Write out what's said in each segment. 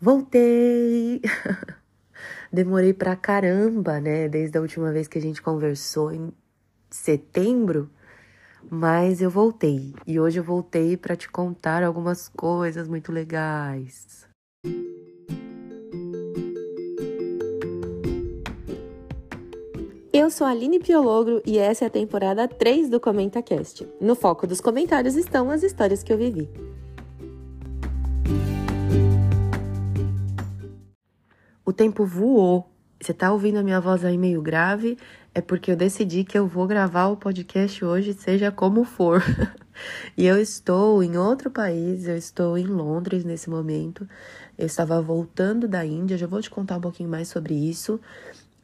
Voltei! Demorei pra caramba, né? Desde a última vez que a gente conversou em setembro, mas eu voltei. E hoje eu voltei para te contar algumas coisas muito legais. Eu sou a Aline Piologro e essa é a temporada 3 do ComentaCast. No foco dos comentários estão as histórias que eu vivi. O tempo voou. Você tá ouvindo a minha voz aí meio grave? É porque eu decidi que eu vou gravar o podcast hoje, seja como for. e eu estou em outro país, eu estou em Londres nesse momento. Eu estava voltando da Índia, já vou te contar um pouquinho mais sobre isso.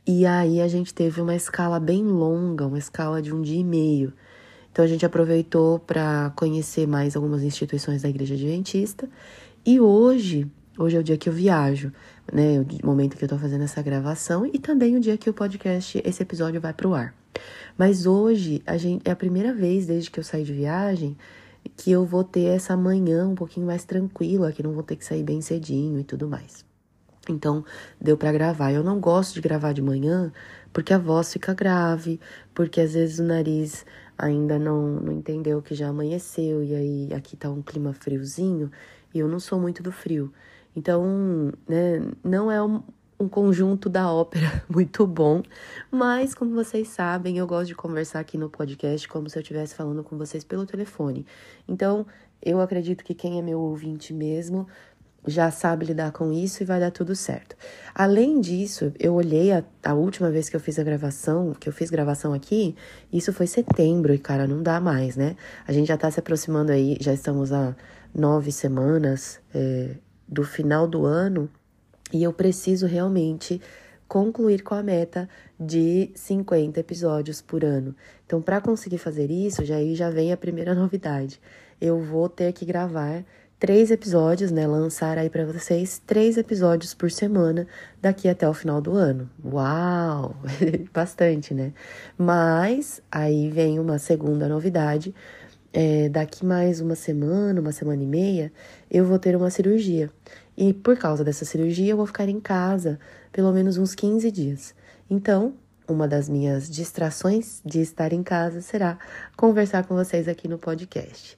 E aí a gente teve uma escala bem longa, uma escala de um dia e meio. Então a gente aproveitou para conhecer mais algumas instituições da Igreja Adventista. E hoje Hoje é o dia que eu viajo, né? O momento que eu tô fazendo essa gravação e também o dia que o podcast, esse episódio vai pro ar. Mas hoje a gente, é a primeira vez desde que eu saí de viagem que eu vou ter essa manhã um pouquinho mais tranquila, que não vou ter que sair bem cedinho e tudo mais. Então, deu para gravar. Eu não gosto de gravar de manhã porque a voz fica grave, porque às vezes o nariz ainda não, não entendeu que já amanheceu e aí aqui tá um clima friozinho e eu não sou muito do frio. Então, né, não é um, um conjunto da ópera muito bom, mas como vocês sabem, eu gosto de conversar aqui no podcast como se eu estivesse falando com vocês pelo telefone. Então, eu acredito que quem é meu ouvinte mesmo já sabe lidar com isso e vai dar tudo certo. Além disso, eu olhei a, a, última vez que eu fiz a gravação, que eu fiz gravação aqui, isso foi setembro e, cara, não dá mais, né? A gente já tá se aproximando aí, já estamos há nove semanas. É, do final do ano e eu preciso realmente concluir com a meta de 50 episódios por ano. Então, para conseguir fazer isso, já aí já vem a primeira novidade. Eu vou ter que gravar três episódios, né? Lançar aí para vocês três episódios por semana daqui até o final do ano. Uau! Bastante, né? Mas aí vem uma segunda novidade, é, daqui mais uma semana, uma semana e meia, eu vou ter uma cirurgia. E por causa dessa cirurgia, eu vou ficar em casa pelo menos uns 15 dias. Então, uma das minhas distrações de estar em casa será conversar com vocês aqui no podcast.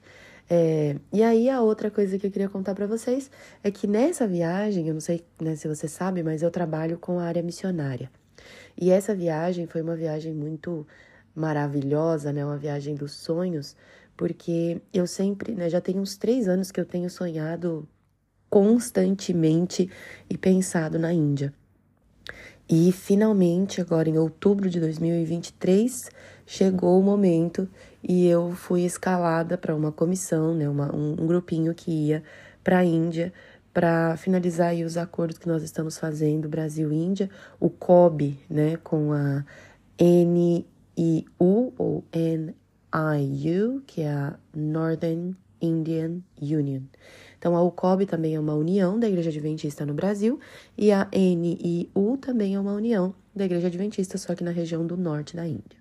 É, e aí, a outra coisa que eu queria contar para vocês é que nessa viagem, eu não sei né, se você sabe, mas eu trabalho com a área missionária. E essa viagem foi uma viagem muito maravilhosa, né? Uma viagem dos sonhos, porque eu sempre, né, já tem uns três anos que eu tenho sonhado constantemente e pensado na Índia. E finalmente, agora em outubro de 2023, chegou o momento e eu fui escalada para uma comissão, né, uma, um, um grupinho que ia para a Índia para finalizar os acordos que nós estamos fazendo Brasil-Índia, o COB, né, com a NIU ou N IU, que é a Northern Indian Union. Também é uma união da Igreja Adventista no Brasil e a NIU também é uma união da Igreja Adventista, só que na região do norte da Índia.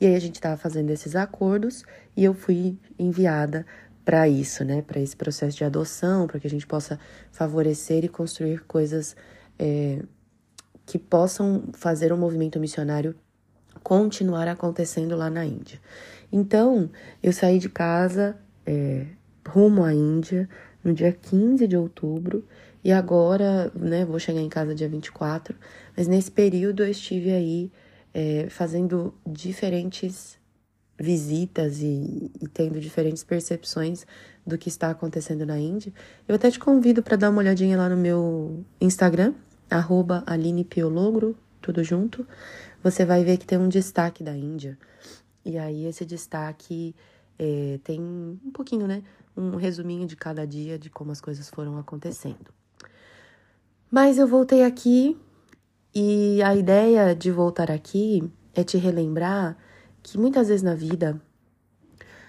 E aí a gente estava fazendo esses acordos e eu fui enviada para isso, né? Para esse processo de adoção, para que a gente possa favorecer e construir coisas é, que possam fazer o um movimento missionário continuar acontecendo lá na Índia. Então, eu saí de casa é, rumo à Índia no dia 15 de outubro e agora, né, vou chegar em casa dia 24, mas nesse período eu estive aí é, fazendo diferentes visitas e, e, tendo diferentes percepções do que está acontecendo na Índia. Eu até te convido para dar uma olhadinha lá no meu Instagram, arroba Aline Piologro, tudo junto. Você vai ver que tem um destaque da Índia. E aí esse destaque é, tem um pouquinho, né? Um resuminho de cada dia de como as coisas foram acontecendo. Mas eu voltei aqui e a ideia de voltar aqui é te relembrar que muitas vezes na vida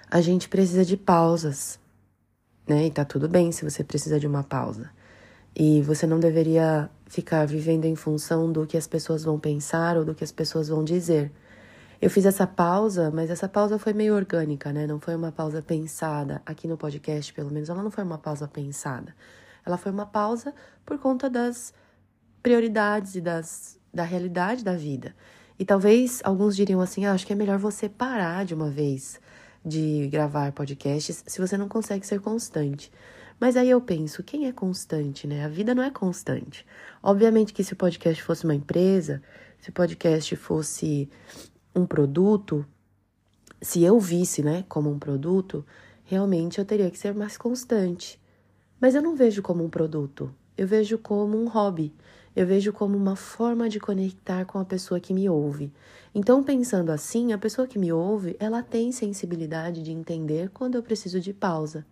a gente precisa de pausas, né? E tá tudo bem se você precisa de uma pausa. E você não deveria ficar vivendo em função do que as pessoas vão pensar ou do que as pessoas vão dizer. Eu fiz essa pausa, mas essa pausa foi meio orgânica, né? Não foi uma pausa pensada. Aqui no podcast, pelo menos, ela não foi uma pausa pensada. Ela foi uma pausa por conta das prioridades e das, da realidade da vida. E talvez alguns diriam assim: ah, acho que é melhor você parar de uma vez de gravar podcasts se você não consegue ser constante. Mas aí eu penso, quem é constante, né? A vida não é constante. Obviamente que se o podcast fosse uma empresa, se o podcast fosse um produto, se eu visse, né, como um produto, realmente eu teria que ser mais constante. Mas eu não vejo como um produto, eu vejo como um hobby, eu vejo como uma forma de conectar com a pessoa que me ouve. Então, pensando assim, a pessoa que me ouve, ela tem sensibilidade de entender quando eu preciso de pausa,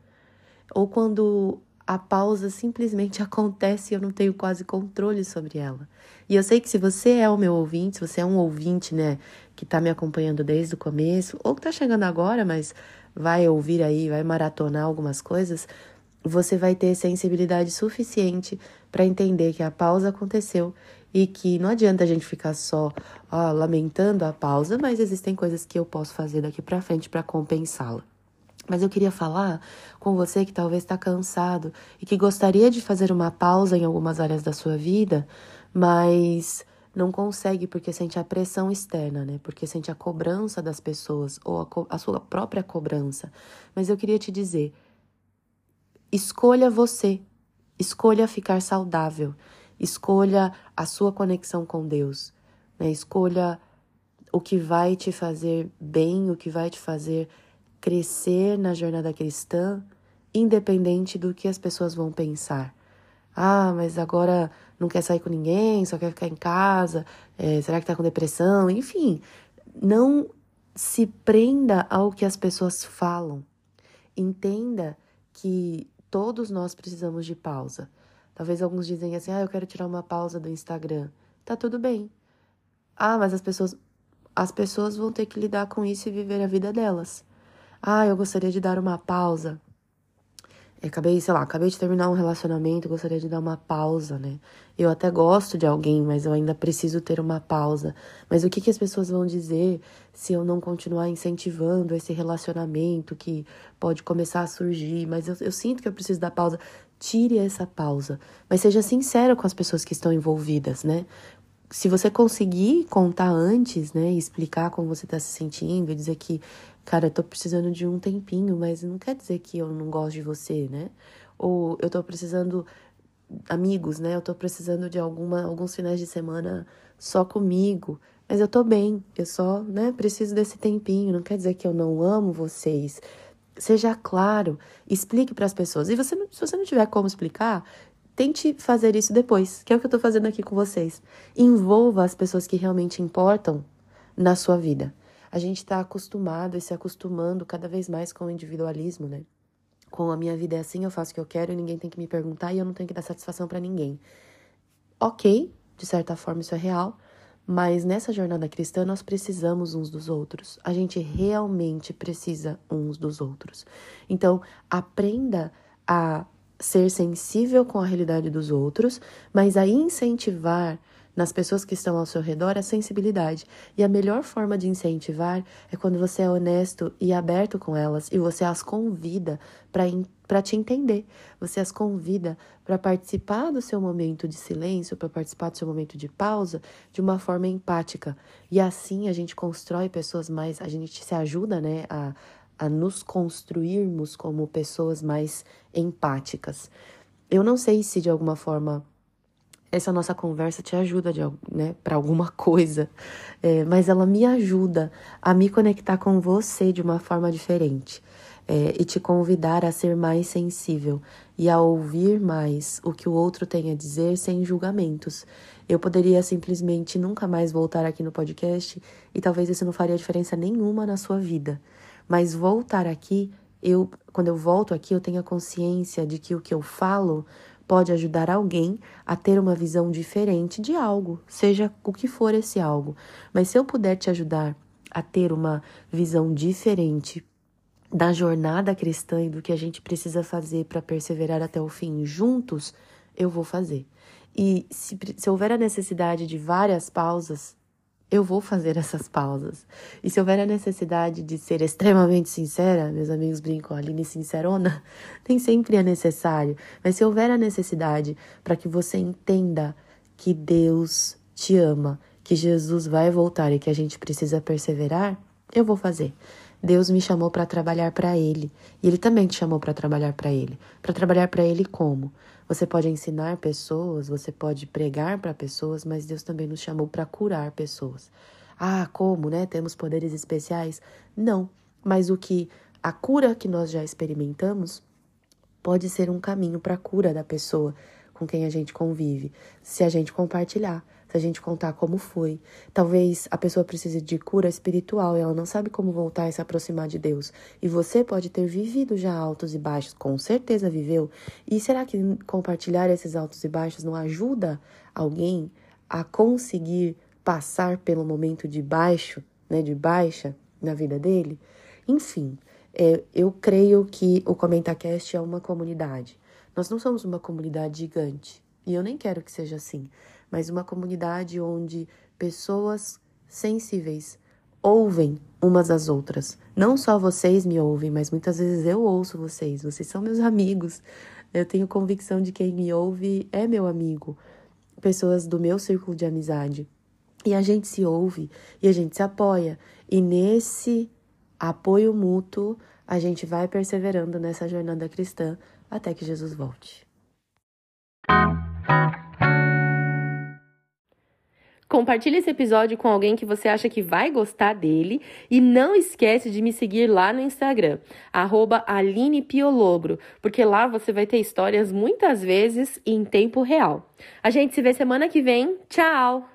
ou quando a pausa simplesmente acontece e eu não tenho quase controle sobre ela. E eu sei que se você é o meu ouvinte, se você é um ouvinte, né, que tá me acompanhando desde o começo, ou que tá chegando agora, mas vai ouvir aí, vai maratonar algumas coisas, você vai ter sensibilidade suficiente para entender que a pausa aconteceu e que não adianta a gente ficar só ó, lamentando a pausa, mas existem coisas que eu posso fazer daqui para frente para compensá-la. Mas eu queria falar com você que talvez está cansado e que gostaria de fazer uma pausa em algumas áreas da sua vida, mas não consegue porque sente a pressão externa, né? Porque sente a cobrança das pessoas ou a, a sua própria cobrança. Mas eu queria te dizer: escolha você, escolha ficar saudável, escolha a sua conexão com Deus, né? Escolha o que vai te fazer bem, o que vai te fazer crescer na jornada cristã, independente do que as pessoas vão pensar. Ah, mas agora não quer sair com ninguém, só quer ficar em casa, é, será que tá com depressão? Enfim, não se prenda ao que as pessoas falam. Entenda que todos nós precisamos de pausa. Talvez alguns dizem assim: ah, eu quero tirar uma pausa do Instagram. Tá tudo bem. Ah, mas as pessoas, as pessoas vão ter que lidar com isso e viver a vida delas. Ah, eu gostaria de dar uma pausa. Eu acabei, sei lá, acabei de terminar um relacionamento, gostaria de dar uma pausa, né? Eu até gosto de alguém, mas eu ainda preciso ter uma pausa. Mas o que, que as pessoas vão dizer se eu não continuar incentivando esse relacionamento que pode começar a surgir? Mas eu, eu sinto que eu preciso dar pausa. Tire essa pausa, mas seja sincero com as pessoas que estão envolvidas, né? Se você conseguir contar antes, né, explicar como você está se sentindo, e dizer que cara, eu tô precisando de um tempinho, mas não quer dizer que eu não gosto de você, né? Ou eu tô precisando amigos, né? Eu tô precisando de alguma alguns finais de semana só comigo, mas eu tô bem. Eu só, né, preciso desse tempinho, não quer dizer que eu não amo vocês. Seja claro, explique para as pessoas. E você, se você não tiver como explicar, tente fazer isso depois, que é o que eu tô fazendo aqui com vocês. Envolva as pessoas que realmente importam na sua vida a gente está acostumado e se acostumando cada vez mais com o individualismo, né? Com a minha vida é assim, eu faço o que eu quero e ninguém tem que me perguntar e eu não tenho que dar satisfação para ninguém. Ok, de certa forma isso é real, mas nessa jornada cristã nós precisamos uns dos outros. A gente realmente precisa uns dos outros. Então, aprenda a ser sensível com a realidade dos outros, mas a incentivar nas pessoas que estão ao seu redor a sensibilidade. E a melhor forma de incentivar é quando você é honesto e aberto com elas e você as convida para te entender. Você as convida para participar do seu momento de silêncio, para participar do seu momento de pausa de uma forma empática. E assim a gente constrói pessoas mais, a gente se ajuda, né, a, a nos construirmos como pessoas mais empáticas. Eu não sei se de alguma forma essa nossa conversa te ajuda né, para alguma coisa, é, mas ela me ajuda a me conectar com você de uma forma diferente é, e te convidar a ser mais sensível e a ouvir mais o que o outro tem a dizer sem julgamentos. Eu poderia simplesmente nunca mais voltar aqui no podcast e talvez isso não faria diferença nenhuma na sua vida, mas voltar aqui, eu, quando eu volto aqui, eu tenho a consciência de que o que eu falo pode ajudar alguém a ter uma visão diferente de algo, seja o que for esse algo. Mas se eu puder te ajudar a ter uma visão diferente da jornada cristã e do que a gente precisa fazer para perseverar até o fim juntos, eu vou fazer. E se, se houver a necessidade de várias pausas, eu vou fazer essas pausas. E se houver a necessidade de ser extremamente sincera, meus amigos brincam, Aline sincerona, nem sempre é necessário. Mas se houver a necessidade para que você entenda que Deus te ama, que Jesus vai voltar e que a gente precisa perseverar, eu vou fazer. Deus me chamou para trabalhar para Ele e Ele também te chamou para trabalhar para Ele. Para trabalhar para Ele como? Você pode ensinar pessoas, você pode pregar para pessoas, mas Deus também nos chamou para curar pessoas. Ah, como, né? Temos poderes especiais? Não, mas o que a cura que nós já experimentamos pode ser um caminho para a cura da pessoa com quem a gente convive, se a gente compartilhar se a gente contar como foi. Talvez a pessoa precise de cura espiritual e ela não sabe como voltar e se aproximar de Deus. E você pode ter vivido já altos e baixos, com certeza viveu. E será que compartilhar esses altos e baixos não ajuda alguém a conseguir passar pelo momento de baixo, né, de baixa na vida dele? Enfim, é, eu creio que o ComentaCast é uma comunidade. Nós não somos uma comunidade gigante. E eu nem quero que seja assim mas uma comunidade onde pessoas sensíveis ouvem umas às outras. Não só vocês me ouvem, mas muitas vezes eu ouço vocês. Vocês são meus amigos. Eu tenho convicção de que quem me ouve é meu amigo. Pessoas do meu círculo de amizade. E a gente se ouve e a gente se apoia. E nesse apoio mútuo, a gente vai perseverando nessa jornada cristã até que Jesus volte. Compartilhe esse episódio com alguém que você acha que vai gostar dele e não esquece de me seguir lá no Instagram, @alinepiolobro, porque lá você vai ter histórias muitas vezes em tempo real. A gente se vê semana que vem. Tchau!